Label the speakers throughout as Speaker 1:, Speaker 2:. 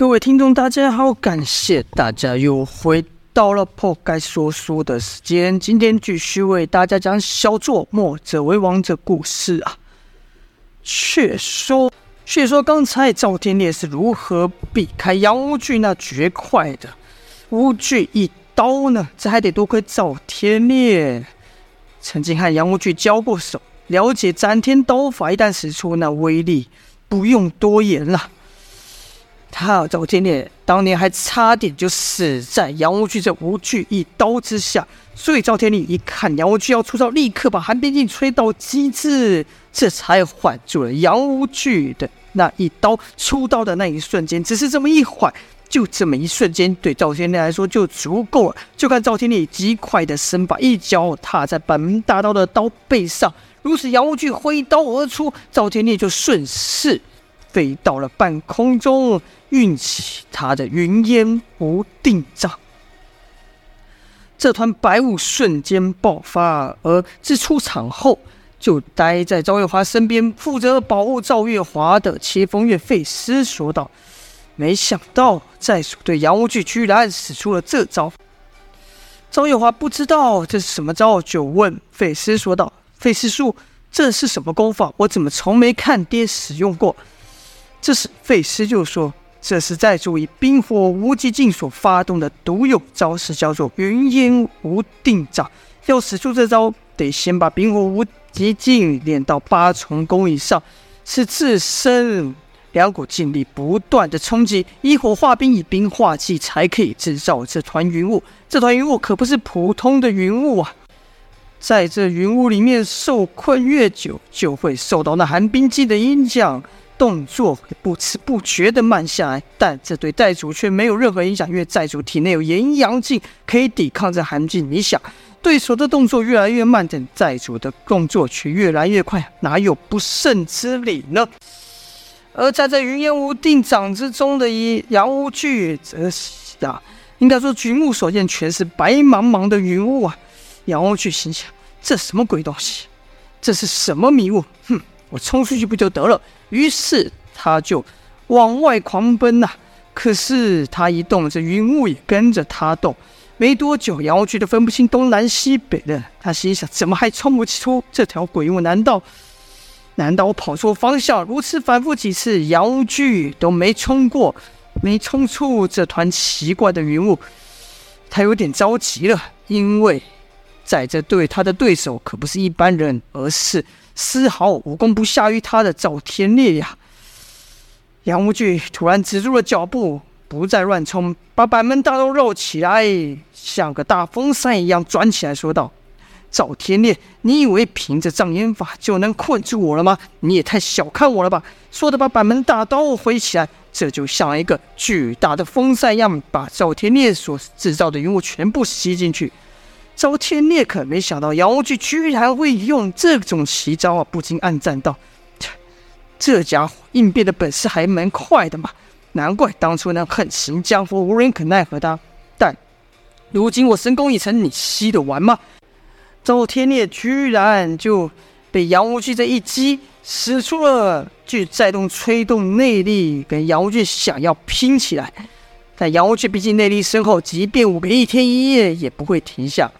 Speaker 1: 各位听众，大家好，感谢大家又回到了破盖说书的时间。今天继续为大家讲小作墨者为王者故事啊。却说，却说刚才赵天烈是如何避开杨无惧那绝快的无惧一刀呢？这还得多亏赵天烈曾经和杨无惧交过手，了解斩天刀法，一旦使出那威力，不用多言了。他赵天烈当年还差点就死在杨无惧这无惧一刀之下，所以赵天烈一看杨无惧要出招，立刻把寒冰镜吹到极致，这才缓住了杨无惧的那一刀。出刀的那一瞬间，只是这么一缓，就这么一瞬间，对赵天烈来说就足够了。就看赵天烈极快的身法，一脚踏在板门大刀的刀背上，如此杨无惧挥刀而出，赵天烈就顺势。飞到了半空中，运起他的云烟无定掌，这团白雾瞬间爆发。而自出场后就待在赵月华身边，负责保护赵月华的切风月费师说道：“没想到寨主对杨无惧居然使出了这招。”赵月华不知道这是什么招，就问费师说道：“费师叔，这是什么功法？我怎么从没看爹使用过？”这时，费斯就说：“这是在主以冰火无极境所发动的独有招式，叫做云烟无定掌。要使出这招，得先把冰火无极境练到八重功以上，使自身两股劲力不断的冲击，以火化冰，以冰化气，才可以制造这团云雾。这团云雾可不是普通的云雾啊！在这云雾里面受困越久，就会受到那寒冰劲的影响。”动作不知不觉的慢下来，但这对寨主却没有任何影响，因为寨主体内有炎阳镜可以抵抗这寒劲。你想，对手的动作越来越慢，但寨主的动作却越来越快，哪有不胜之理呢？而站在云烟无定掌之中的一杨无惧，则是啊，应该说举目所见全是白茫茫的云雾啊！杨无惧心想：这什么鬼东西？这是什么迷雾？哼！我冲出去不就得了？于是他就往外狂奔呐、可是他一动，这云雾也跟着他动。没多久，杨无惧都分不清东南西北了。他心想：怎么还冲不出这条鬼雾？难道难道我跑错方向？如此反复几次，杨无惧都没冲过，没冲出这团奇怪的云雾。他有点着急了，因为在这对他的对手可不是一般人，而是。丝毫武功不下于他的赵天烈呀！杨无惧突然止住了脚步，不再乱冲，把板门大刀绕起来，像个大风扇一样转起来，说道：“赵天烈，你以为凭着障眼法就能困住我了吗？你也太小看我了吧！”说着，把板门大刀挥起来，这就像一个巨大的风扇一样，把赵天烈所制造的云雾全部吸进去。周天烈可没想到杨无惧居然会用这种奇招啊，不禁暗赞道：“这家伙应变的本事还蛮快的嘛，难怪当初那横行江湖无人可奈何他。但如今我神功已成，你吸得完吗？”周天烈居然就被杨无惧这一击使出了具带动催动内力，跟杨无惧想要拼起来。但杨无惧毕竟内力深厚，即便五个一天一夜也不会停下。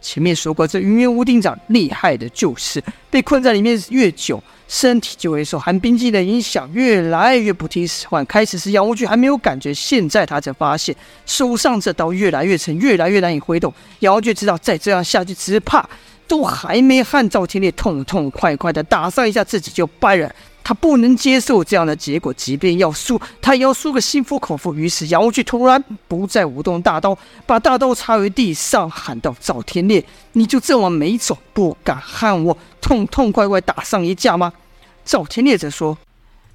Speaker 1: 前面说过，这云烟无定掌厉害的就是被困在里面越久，身体就会受寒冰劲的影响，越来越不听使唤。开始是杨无惧还没有感觉，现在他才发现手上这刀越来越沉，越来越难以挥动。杨无惧知道再这样下去，只怕都还没和赵天烈痛痛快快的打上一下，自己就败了。他不能接受这样的结果，即便要输，他也要输个心服口服。于是杨无惧突然不再舞动大刀，把大刀插于地上，喊道：“赵天烈，你就这么没种，不敢和我痛痛快快打上一架吗？”赵天烈则说：“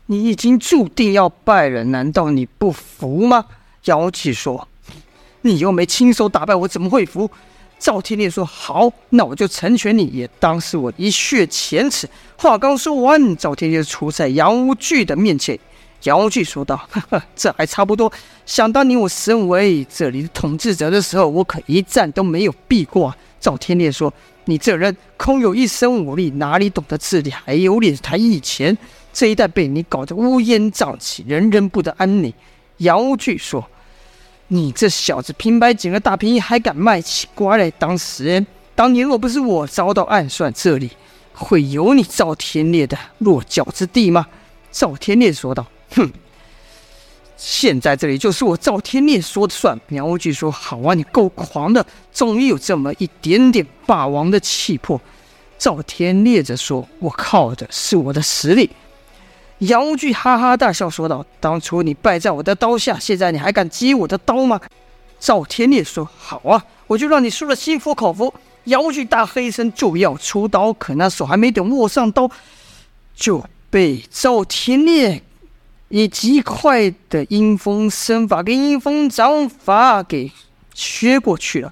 Speaker 1: 你已经注定要败了，难道你不服吗？”杨无惧说：“你又没亲手打败我，怎么会服？”赵天烈说：“好，那我就成全你，也当是我一雪前耻。”话刚说完，赵天烈出在杨无惧的面前。杨无惧说道：“呵呵，这还差不多。想当年我身为这里的统治者的时候，我可一战都没有避过。”赵天烈说：“你这人空有一身武力，哪里懂得自理？还有脸谈以前？这一带被你搞得乌烟瘴气，人人不得安宁。杨无惧说：“你这小子，平白捡了大便宜，还敢卖起乖来当时？当年若不是我遭到暗算，这里会有你赵天烈的落脚之地吗？”赵天烈说道：“哼。”现在这里就是我赵天烈说的算。苗无惧说：“好啊，你够狂的，终于有这么一点点霸王的气魄。”赵天烈则说：“我靠的是我的实力。”杨无惧哈哈大笑说道：“当初你败在我的刀下，现在你还敢接我的刀吗？”赵天烈说：“好啊，我就让你输了心服口服。”杨无惧大喝一声就要出刀，可那手还没等握上刀，就被赵天烈。以极快的阴风身法跟阴风掌法给削过去了。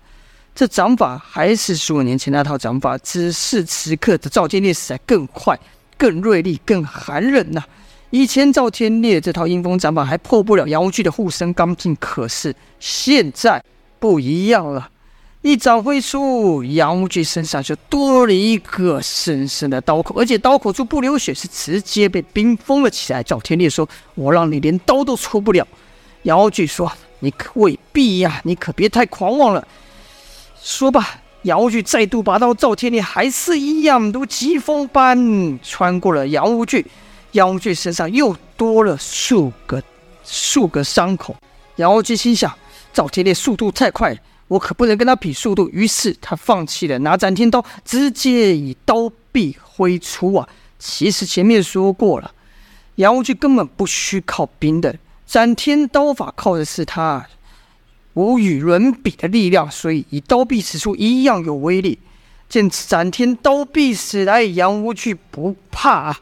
Speaker 1: 这掌法还是十五年前那套掌法，只是此刻的赵天烈实在更快、更锐利、更寒冷呐、以前赵天烈这套阴风掌法还破不了杨无惧的护身钢筋，可是现在不一样了。一掌挥出，杨无惧身上就多了一个深深的刀口，而且刀口处不流血，是直接被冰封了起来。赵天烈说：“我让你连刀都出不了。”杨无惧说：“你可未必呀，你可别太狂妄了。”说吧，杨无惧再度拔刀，赵天烈还是一样，如疾风般穿过了杨无惧。杨无惧身上又多了数个数个伤口。杨无惧心想：赵天烈速度太快。我可不能跟他比速度，于是他放弃了拿斩天刀，直接以刀臂挥出啊！其实前面说过了，杨无惧根本不需靠兵的，斩天刀法靠的是他无与伦比的力量，所以以刀臂使出一样有威力。见斩天刀臂使来，杨无惧不怕啊，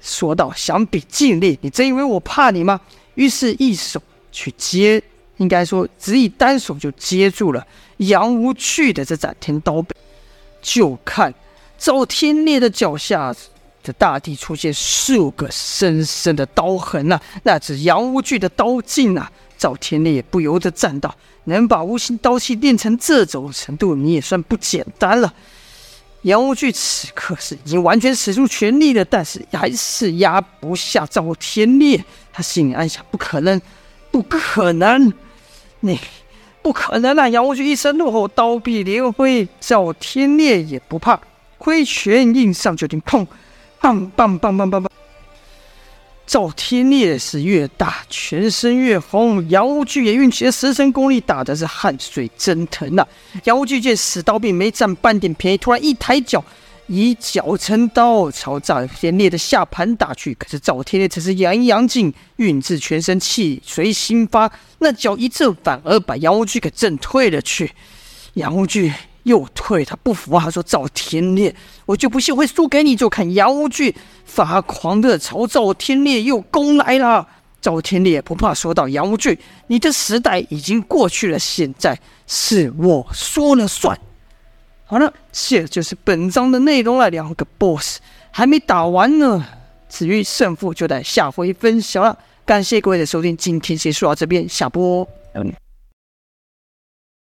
Speaker 1: 说道：“想比尽力，你真以为我怕你吗？”于是，一手去接。应该说，只以单手就接住了杨无惧的这斩天刀背，就看赵天烈的脚下的大地出现数个深深的刀痕呐、啊，那是杨无惧的刀劲啊！赵天烈也不由得赞道：“能把无形刀气练成这种程度，你也算不简单了。”杨无惧此刻是已经完全使出全力了，但是还是压不下赵天烈。他心里暗想：不可能，不可能！你不可能啊！杨无惧一声怒吼，刀臂连挥，赵天烈也不怕，挥拳硬上就听，砰！棒棒棒棒棒棒！赵天烈是越打全身越红，杨无惧也运起了十成功力，打的是汗水蒸腾呐、啊。杨无惧见死刀并没占半点便宜，突然一抬脚。以脚成刀，朝赵天烈的下盘打去。可是赵天烈只是阳阳劲，运至全身，气随心发。那脚一震，反而把杨无惧给震退了去。杨无惧又退，他不服啊，他说：“赵天烈，我就不信会输给你。”就看杨无惧发狂的朝赵天烈又攻来了。赵天烈不怕，说到：“杨无惧，你的时代已经过去了，现在是我说了算。”好了，这就是本章的内容了。两个 BOSS 还没打完呢，至于胜负就待下回分晓了。感谢各位的收听，今天先说到这边，下播。嗯